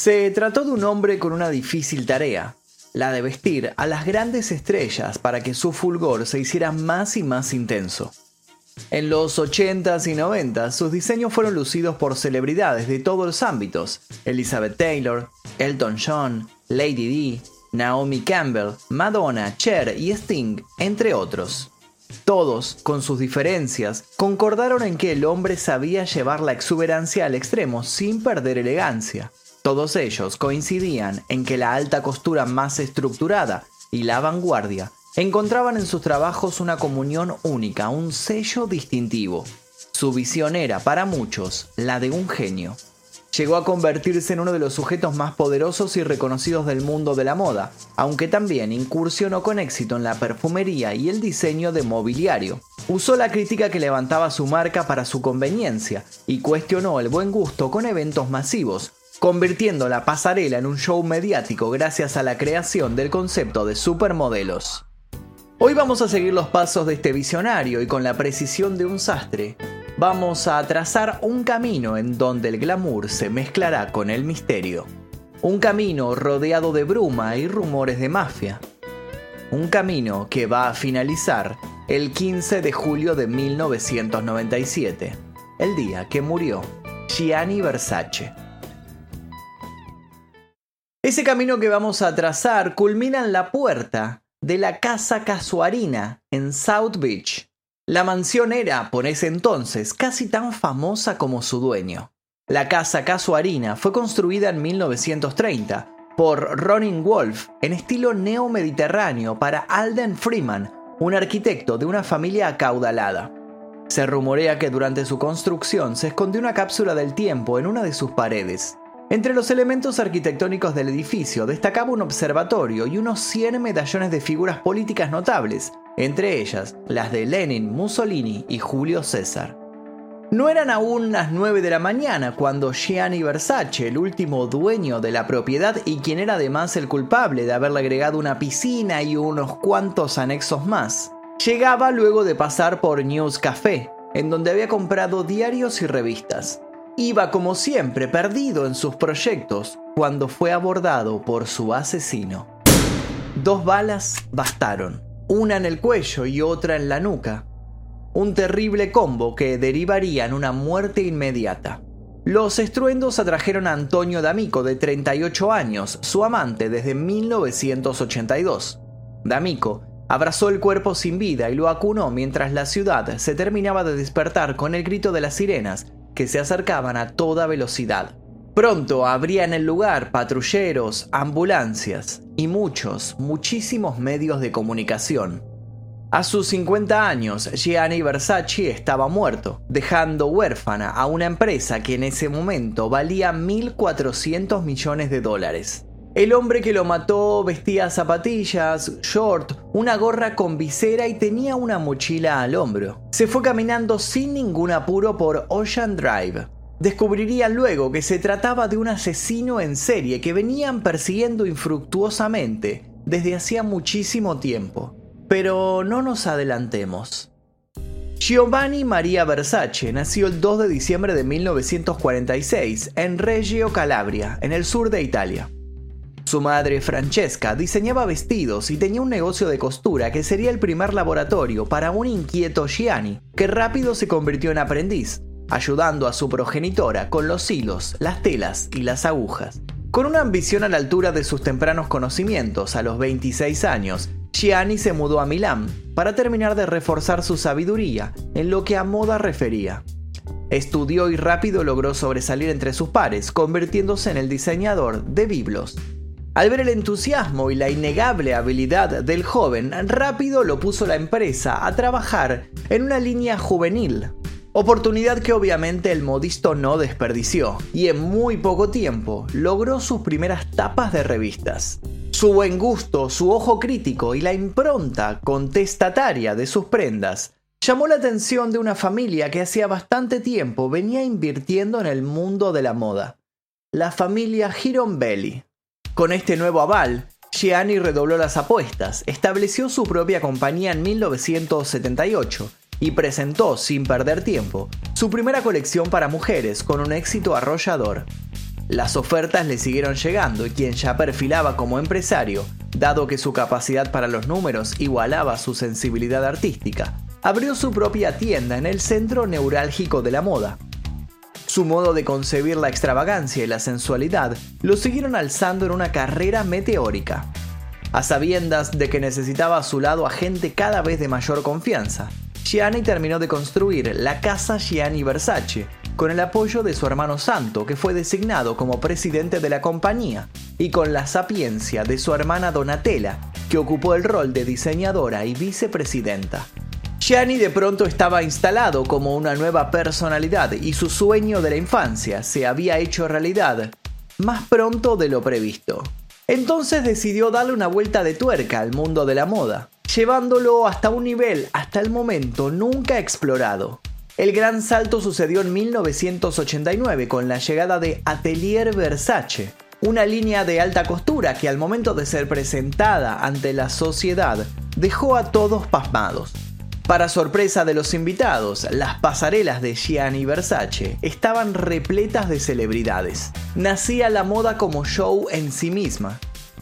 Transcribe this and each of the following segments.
Se trató de un hombre con una difícil tarea, la de vestir a las grandes estrellas para que su fulgor se hiciera más y más intenso. En los 80s y 90s sus diseños fueron lucidos por celebridades de todos los ámbitos, Elizabeth Taylor, Elton John, Lady D, Naomi Campbell, Madonna, Cher y Sting, entre otros. Todos, con sus diferencias, concordaron en que el hombre sabía llevar la exuberancia al extremo sin perder elegancia. Todos ellos coincidían en que la alta costura más estructurada y la vanguardia encontraban en sus trabajos una comunión única, un sello distintivo. Su visión era, para muchos, la de un genio. Llegó a convertirse en uno de los sujetos más poderosos y reconocidos del mundo de la moda, aunque también incursionó con éxito en la perfumería y el diseño de mobiliario. Usó la crítica que levantaba su marca para su conveniencia y cuestionó el buen gusto con eventos masivos, convirtiendo la pasarela en un show mediático gracias a la creación del concepto de supermodelos. Hoy vamos a seguir los pasos de este visionario y con la precisión de un sastre, vamos a trazar un camino en donde el glamour se mezclará con el misterio. Un camino rodeado de bruma y rumores de mafia. Un camino que va a finalizar el 15 de julio de 1997, el día que murió Gianni Versace. Ese camino que vamos a trazar culmina en la puerta de la Casa Casuarina en South Beach. La mansión era, por ese entonces, casi tan famosa como su dueño. La Casa Casuarina fue construida en 1930 por Ronin Wolf en estilo neo-mediterráneo para Alden Freeman, un arquitecto de una familia acaudalada. Se rumorea que durante su construcción se escondió una cápsula del tiempo en una de sus paredes. Entre los elementos arquitectónicos del edificio destacaba un observatorio y unos 100 medallones de figuras políticas notables, entre ellas las de Lenin, Mussolini y Julio César. No eran aún las 9 de la mañana cuando Gianni Versace, el último dueño de la propiedad y quien era además el culpable de haberle agregado una piscina y unos cuantos anexos más, llegaba luego de pasar por News Café, en donde había comprado diarios y revistas. Iba como siempre perdido en sus proyectos cuando fue abordado por su asesino. Dos balas bastaron, una en el cuello y otra en la nuca. Un terrible combo que derivaría en una muerte inmediata. Los estruendos atrajeron a Antonio D'Amico, de 38 años, su amante desde 1982. D'Amico abrazó el cuerpo sin vida y lo acunó mientras la ciudad se terminaba de despertar con el grito de las sirenas que se acercaban a toda velocidad. Pronto habría en el lugar patrulleros, ambulancias y muchos, muchísimos medios de comunicación. A sus 50 años, Gianni Versace estaba muerto, dejando huérfana a una empresa que en ese momento valía 1.400 millones de dólares. El hombre que lo mató vestía zapatillas, short, una gorra con visera y tenía una mochila al hombro. Se fue caminando sin ningún apuro por Ocean Drive. Descubrirían luego que se trataba de un asesino en serie que venían persiguiendo infructuosamente desde hacía muchísimo tiempo. Pero no nos adelantemos. Giovanni Maria Versace nació el 2 de diciembre de 1946 en Reggio Calabria, en el sur de Italia. Su madre, Francesca, diseñaba vestidos y tenía un negocio de costura que sería el primer laboratorio para un inquieto Gianni, que rápido se convirtió en aprendiz, ayudando a su progenitora con los hilos, las telas y las agujas. Con una ambición a la altura de sus tempranos conocimientos, a los 26 años, Gianni se mudó a Milán para terminar de reforzar su sabiduría en lo que a moda refería. Estudió y rápido logró sobresalir entre sus pares, convirtiéndose en el diseñador de biblos. Al ver el entusiasmo y la innegable habilidad del joven, rápido lo puso la empresa a trabajar en una línea juvenil. Oportunidad que obviamente el modisto no desperdició y en muy poco tiempo logró sus primeras tapas de revistas. Su buen gusto, su ojo crítico y la impronta contestataria de sus prendas llamó la atención de una familia que hacía bastante tiempo venía invirtiendo en el mundo de la moda. La familia Girombelli. Con este nuevo aval, Gianni redobló las apuestas, estableció su propia compañía en 1978 y presentó, sin perder tiempo, su primera colección para mujeres con un éxito arrollador. Las ofertas le siguieron llegando y quien ya perfilaba como empresario, dado que su capacidad para los números igualaba su sensibilidad artística, abrió su propia tienda en el centro neurálgico de la moda. Su modo de concebir la extravagancia y la sensualidad lo siguieron alzando en una carrera meteórica. A sabiendas de que necesitaba a su lado a gente cada vez de mayor confianza, Gianni terminó de construir la casa Gianni Versace, con el apoyo de su hermano Santo, que fue designado como presidente de la compañía, y con la sapiencia de su hermana Donatella, que ocupó el rol de diseñadora y vicepresidenta. Gianni de pronto estaba instalado como una nueva personalidad y su sueño de la infancia se había hecho realidad más pronto de lo previsto. Entonces decidió darle una vuelta de tuerca al mundo de la moda, llevándolo hasta un nivel hasta el momento nunca explorado. El gran salto sucedió en 1989 con la llegada de Atelier Versace, una línea de alta costura que al momento de ser presentada ante la sociedad dejó a todos pasmados. Para sorpresa de los invitados, las pasarelas de Gianni Versace estaban repletas de celebridades. Nacía la moda como show en sí misma.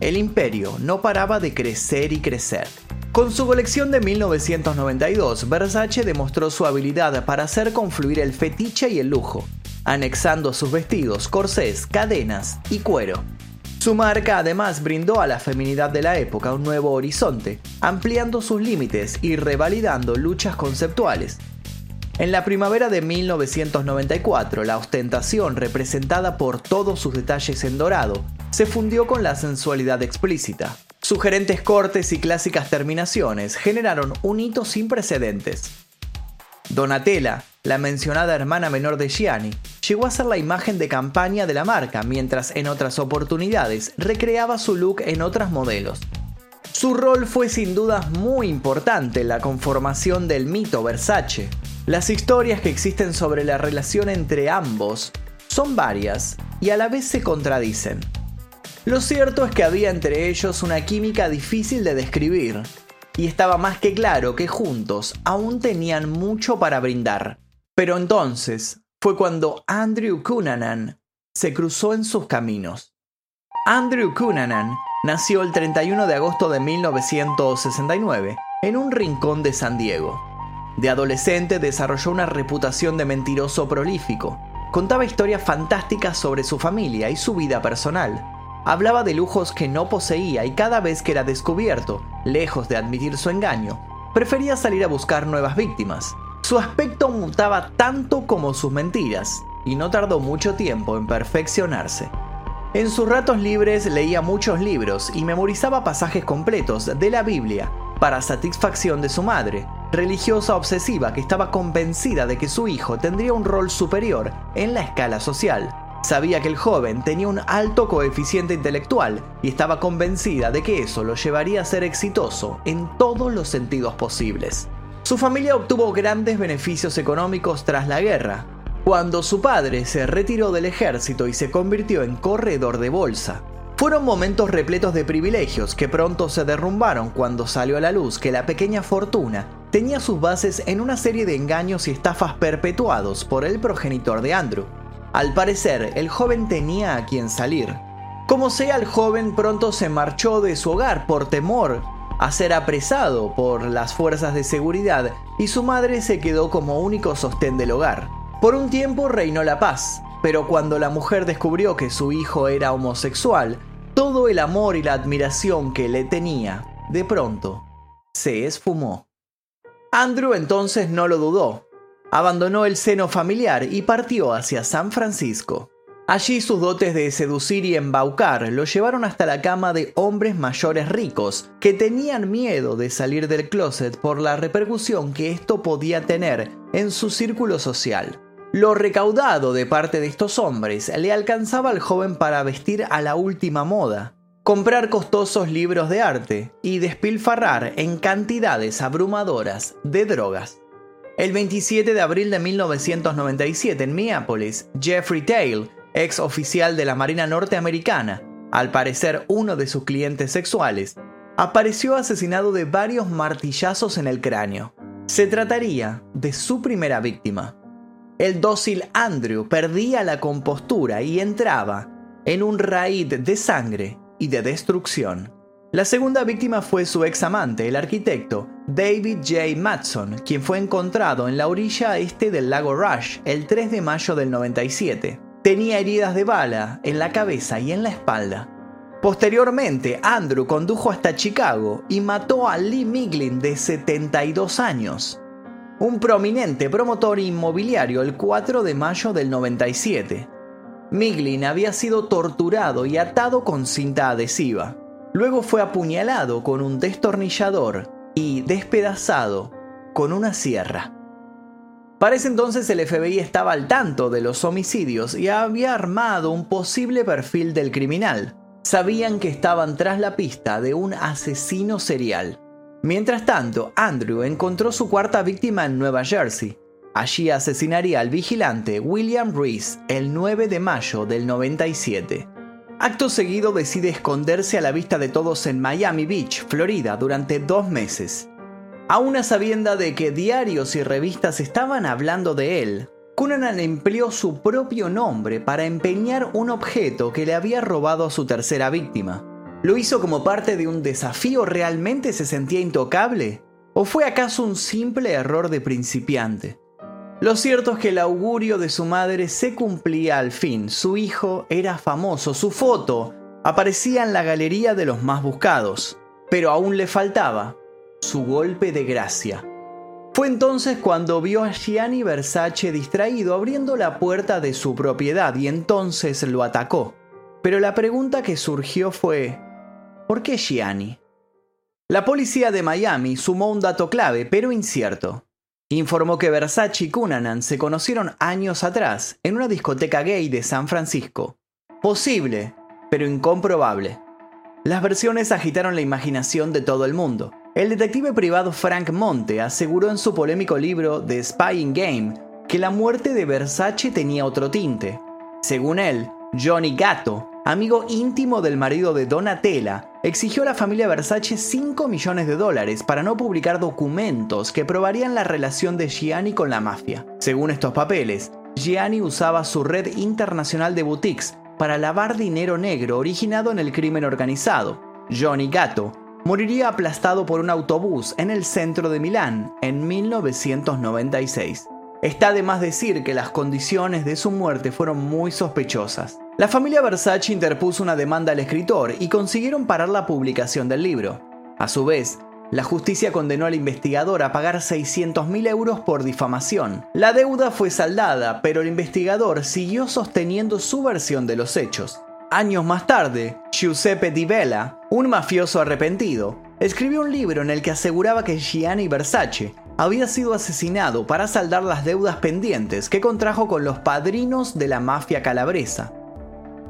El imperio no paraba de crecer y crecer. Con su colección de 1992, Versace demostró su habilidad para hacer confluir el fetiche y el lujo, anexando a sus vestidos corsés, cadenas y cuero. Su marca además brindó a la feminidad de la época un nuevo horizonte, ampliando sus límites y revalidando luchas conceptuales. En la primavera de 1994, la ostentación representada por todos sus detalles en dorado se fundió con la sensualidad explícita. Sugerentes cortes y clásicas terminaciones generaron un hito sin precedentes. Donatella, la mencionada hermana menor de Gianni, llegó a ser la imagen de campaña de la marca, mientras en otras oportunidades recreaba su look en otras modelos. Su rol fue sin duda muy importante en la conformación del mito Versace. Las historias que existen sobre la relación entre ambos son varias y a la vez se contradicen. Lo cierto es que había entre ellos una química difícil de describir, y estaba más que claro que juntos aún tenían mucho para brindar. Pero entonces fue cuando Andrew Cunanan se cruzó en sus caminos. Andrew Cunanan nació el 31 de agosto de 1969 en un rincón de San Diego. De adolescente desarrolló una reputación de mentiroso prolífico. Contaba historias fantásticas sobre su familia y su vida personal Hablaba de lujos que no poseía y cada vez que era descubierto, lejos de admitir su engaño, prefería salir a buscar nuevas víctimas. Su aspecto mutaba tanto como sus mentiras, y no tardó mucho tiempo en perfeccionarse. En sus ratos libres leía muchos libros y memorizaba pasajes completos de la Biblia para satisfacción de su madre, religiosa obsesiva que estaba convencida de que su hijo tendría un rol superior en la escala social. Sabía que el joven tenía un alto coeficiente intelectual y estaba convencida de que eso lo llevaría a ser exitoso en todos los sentidos posibles. Su familia obtuvo grandes beneficios económicos tras la guerra, cuando su padre se retiró del ejército y se convirtió en corredor de bolsa. Fueron momentos repletos de privilegios que pronto se derrumbaron cuando salió a la luz que la pequeña fortuna tenía sus bases en una serie de engaños y estafas perpetuados por el progenitor de Andrew. Al parecer, el joven tenía a quien salir. Como sea, el joven pronto se marchó de su hogar por temor a ser apresado por las fuerzas de seguridad y su madre se quedó como único sostén del hogar. Por un tiempo reinó la paz, pero cuando la mujer descubrió que su hijo era homosexual, todo el amor y la admiración que le tenía, de pronto, se esfumó. Andrew entonces no lo dudó Abandonó el seno familiar y partió hacia San Francisco. Allí sus dotes de seducir y embaucar lo llevaron hasta la cama de hombres mayores ricos que tenían miedo de salir del closet por la repercusión que esto podía tener en su círculo social. Lo recaudado de parte de estos hombres le alcanzaba al joven para vestir a la última moda, comprar costosos libros de arte y despilfarrar en cantidades abrumadoras de drogas. El 27 de abril de 1997 en Minneapolis, Jeffrey Tail, ex oficial de la Marina norteamericana, al parecer uno de sus clientes sexuales, apareció asesinado de varios martillazos en el cráneo. Se trataría de su primera víctima. el dócil Andrew perdía la compostura y entraba en un raid de sangre y de destrucción. La segunda víctima fue su ex amante, el arquitecto David J. Matson, quien fue encontrado en la orilla este del lago Rush el 3 de mayo del 97. Tenía heridas de bala en la cabeza y en la espalda. Posteriormente, Andrew condujo hasta Chicago y mató a Lee Miglin de 72 años, un prominente promotor inmobiliario el 4 de mayo del 97. Miglin había sido torturado y atado con cinta adhesiva. Luego fue apuñalado con un destornillador y despedazado con una sierra. Para ese entonces el FBI estaba al tanto de los homicidios y había armado un posible perfil del criminal. Sabían que estaban tras la pista de un asesino serial. Mientras tanto, Andrew encontró su cuarta víctima en Nueva Jersey. Allí asesinaría al vigilante William Reese el 9 de mayo del 97. Acto seguido decide esconderse a la vista de todos en Miami Beach, Florida, durante dos meses. A una sabienda de que diarios y revistas estaban hablando de él, Cunanan empleó su propio nombre para empeñar un objeto que le había robado a su tercera víctima. ¿Lo hizo como parte de un desafío? ¿Realmente se sentía intocable? ¿O fue acaso un simple error de principiante? Lo cierto es que el augurio de su madre se cumplía al fin. Su hijo era famoso, su foto aparecía en la galería de los más buscados, pero aún le faltaba su golpe de gracia. Fue entonces cuando vio a Gianni Versace distraído abriendo la puerta de su propiedad y entonces lo atacó. Pero la pregunta que surgió fue, ¿por qué Gianni? La policía de Miami sumó un dato clave, pero incierto informó que Versace y Cunanan se conocieron años atrás en una discoteca gay de San Francisco. Posible, pero incomprobable. Las versiones agitaron la imaginación de todo el mundo. El detective privado Frank Monte aseguró en su polémico libro The Spying Game que la muerte de Versace tenía otro tinte. Según él, Johnny Gatto, amigo íntimo del marido de Donatella, exigió a la familia Versace 5 millones de dólares para no publicar documentos que probarían la relación de Gianni con la mafia. Según estos papeles, Gianni usaba su red internacional de boutiques para lavar dinero negro originado en el crimen organizado. Johnny Gatto moriría aplastado por un autobús en el centro de Milán en 1996. Está de más decir que las condiciones de su muerte fueron muy sospechosas. La familia Versace interpuso una demanda al escritor y consiguieron parar la publicación del libro. A su vez, la justicia condenó al investigador a pagar 600.000 euros por difamación. La deuda fue saldada, pero el investigador siguió sosteniendo su versión de los hechos. Años más tarde, Giuseppe Di Bella, un mafioso arrepentido, escribió un libro en el que aseguraba que Gianni Versace había sido asesinado para saldar las deudas pendientes que contrajo con los padrinos de la mafia calabresa.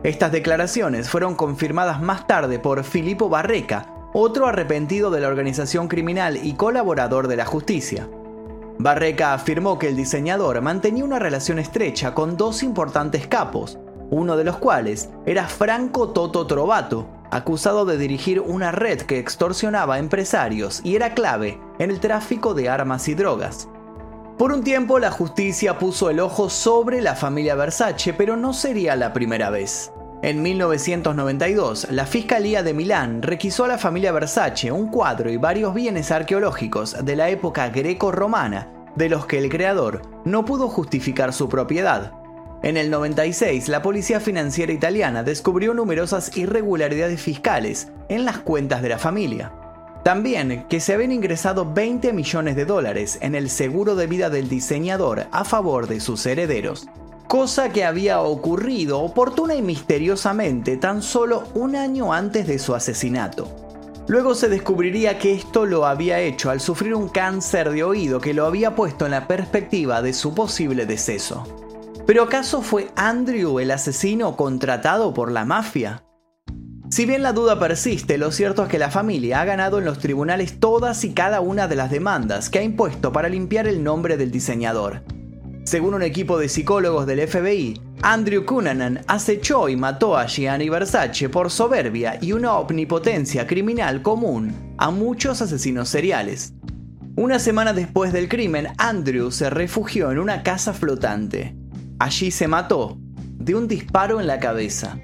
Estas declaraciones fueron confirmadas más tarde por Filippo Barreca, otro arrepentido de la organización criminal y colaborador de la justicia. Barreca afirmó que el diseñador mantenía una relación estrecha con dos importantes capos, uno de los cuales era Franco Toto Trovato, acusado de dirigir una red que extorsionaba a empresarios y era clave en el tráfico de armas y drogas. Por un tiempo la justicia puso el ojo sobre la familia Versace, pero no sería la primera vez. En 1992, la Fiscalía de Milán requisó a la familia Versace un cuadro y varios bienes arqueológicos de la época greco-romana, de los que el creador no pudo justificar su propiedad. En el 96, la Policía Financiera Italiana descubrió numerosas irregularidades fiscales en las cuentas de la familia. También que se habían ingresado 20 millones de dólares en el seguro de vida del diseñador a favor de sus herederos, cosa que había ocurrido oportuna y misteriosamente tan solo un año antes de su asesinato. Luego se descubriría que esto lo había hecho al sufrir un cáncer de oído que lo había puesto en la perspectiva de su posible deceso. ¿Pero acaso fue Andrew el asesino contratado por la mafia? Si bien la duda persiste, lo cierto es que la familia ha ganado en los tribunales todas y cada una de las demandas que ha impuesto para limpiar el nombre del diseñador. Según un equipo de psicólogos del FBI, Andrew Cunanan acechó y mató a Gianni Versace por soberbia y una omnipotencia criminal común a muchos asesinos seriales. Una semana después del crimen, Andrew se refugió en una casa flotante. Allí se mató de un disparo en la cabeza.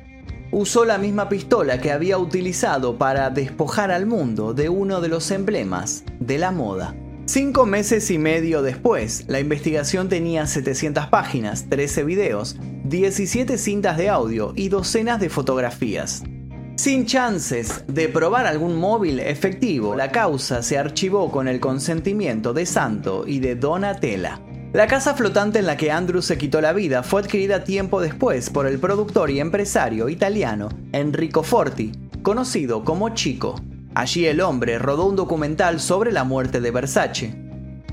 Usó la misma pistola que había utilizado para despojar al mundo de uno de los emblemas de la moda. Cinco meses y medio después, la investigación tenía 700 páginas, 13 videos, 17 cintas de audio y docenas de fotografías. Sin chances de probar algún móvil efectivo, la causa se archivó con el consentimiento de Santo y de Donatella. La casa flotante en la que Andrew se quitó la vida fue adquirida tiempo después por el productor y empresario italiano Enrico Forti, conocido como Chico. Allí el hombre rodó un documental sobre la muerte de Versace.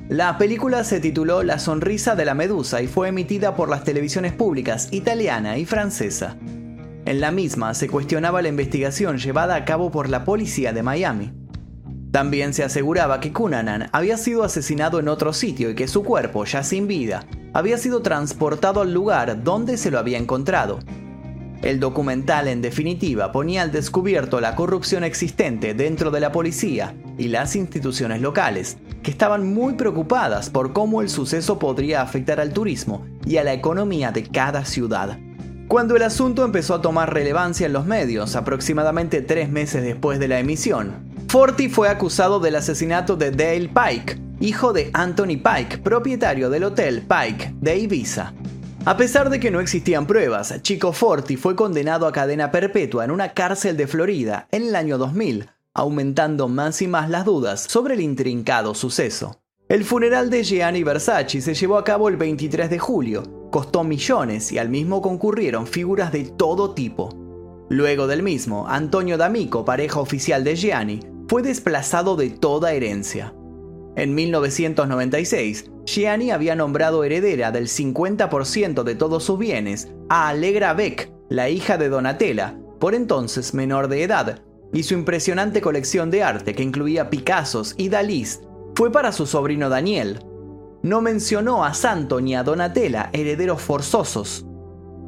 La película se tituló La sonrisa de la medusa y fue emitida por las televisiones públicas italiana y francesa. En la misma se cuestionaba la investigación llevada a cabo por la policía de Miami. También se aseguraba que Cunanan había sido asesinado en otro sitio y que su cuerpo, ya sin vida, había sido transportado al lugar donde se lo había encontrado. El documental, en definitiva, ponía al descubierto la corrupción existente dentro de la policía y las instituciones locales, que estaban muy preocupadas por cómo el suceso podría afectar al turismo y a la economía de cada ciudad. Cuando el asunto empezó a tomar relevancia en los medios, aproximadamente tres meses después de la emisión, Forti fue acusado del asesinato de Dale Pike, hijo de Anthony Pike, propietario del hotel Pike de Ibiza. A pesar de que no existían pruebas, Chico Forti fue condenado a cadena perpetua en una cárcel de Florida en el año 2000, aumentando más y más las dudas sobre el intrincado suceso. El funeral de Gianni Versace se llevó a cabo el 23 de julio, costó millones y al mismo concurrieron figuras de todo tipo. Luego del mismo, Antonio D'Amico, pareja oficial de Gianni, fue desplazado de toda herencia. En 1996, Gianni había nombrado heredera del 50% de todos sus bienes a Allegra Beck, la hija de Donatella, por entonces menor de edad, y su impresionante colección de arte, que incluía Picassos y Dalís, fue para su sobrino Daniel. No mencionó a Santo ni a Donatella, herederos forzosos.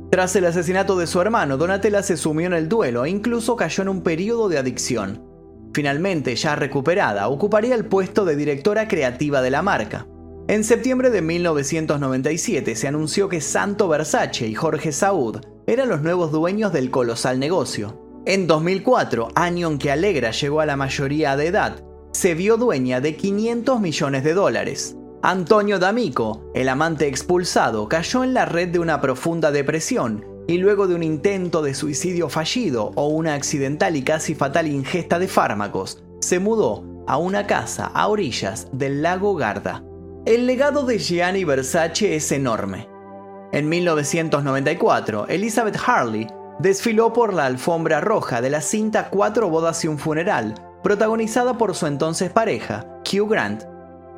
Tras el asesinato de su hermano, Donatella se sumió en el duelo e incluso cayó en un periodo de adicción. Finalmente, ya recuperada, ocuparía el puesto de directora creativa de la marca. En septiembre de 1997 se anunció que Santo Versace y Jorge Saud eran los nuevos dueños del colosal negocio. En 2004, año en que Alegra llegó a la mayoría de edad, se vio dueña de 500 millones de dólares. Antonio D'Amico, el amante expulsado, cayó en la red de una profunda depresión y luego de un intento de suicidio fallido o una accidental y casi fatal ingesta de fármacos, se mudó a una casa a orillas del lago Garda. El legado de Gianni Versace es enorme. En 1994, Elizabeth Harley desfiló por la alfombra roja de la cinta Cuatro bodas y un funeral, protagonizada por su entonces pareja, Hugh Grant,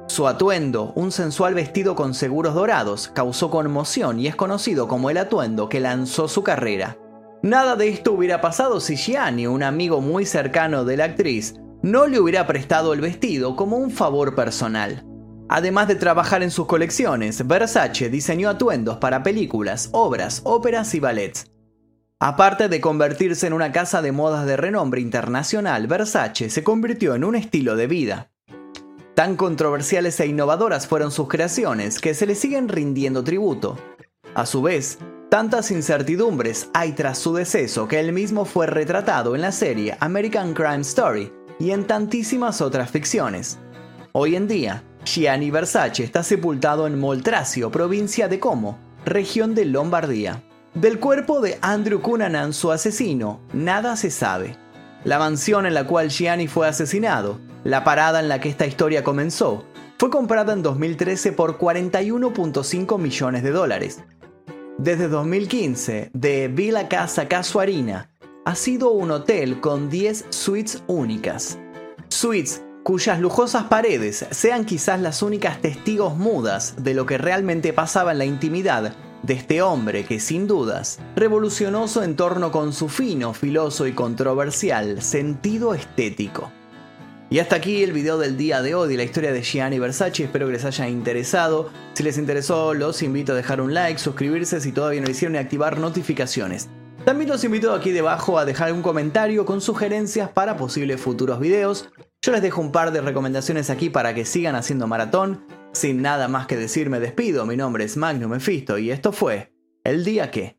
su atuendo, un sensual vestido con seguros dorados, causó conmoción y es conocido como el atuendo que lanzó su carrera. Nada de esto hubiera pasado si Gianni, un amigo muy cercano de la actriz, no le hubiera prestado el vestido como un favor personal. Además de trabajar en sus colecciones, Versace diseñó atuendos para películas, obras, óperas y ballets. Aparte de convertirse en una casa de modas de renombre internacional, Versace se convirtió en un estilo de vida. Tan controversiales e innovadoras fueron sus creaciones que se le siguen rindiendo tributo. A su vez, tantas incertidumbres hay tras su deceso que él mismo fue retratado en la serie American Crime Story y en tantísimas otras ficciones. Hoy en día, Gianni Versace está sepultado en Moltracio, provincia de Como, región de Lombardía. Del cuerpo de Andrew Cunanan, su asesino, nada se sabe. La mansión en la cual Gianni fue asesinado la parada en la que esta historia comenzó fue comprada en 2013 por 41.5 millones de dólares. Desde 2015, de Villa Casa Casuarina ha sido un hotel con 10 suites únicas. Suites cuyas lujosas paredes sean quizás las únicas testigos mudas de lo que realmente pasaba en la intimidad de este hombre que sin dudas revolucionó su entorno con su fino, filoso y controversial sentido estético. Y hasta aquí el video del día de hoy la historia de Gianni Versace. Espero que les haya interesado. Si les interesó, los invito a dejar un like, suscribirse si todavía no lo hicieron y activar notificaciones. También los invito aquí debajo a dejar un comentario con sugerencias para posibles futuros videos. Yo les dejo un par de recomendaciones aquí para que sigan haciendo maratón. Sin nada más que decir me despido, mi nombre es Magnum Mephisto y esto fue El Día Que.